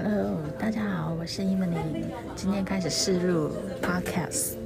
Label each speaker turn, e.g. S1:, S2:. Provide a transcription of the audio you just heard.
S1: Hello，大家好，我是 Emily。今天开始试录 Podcast。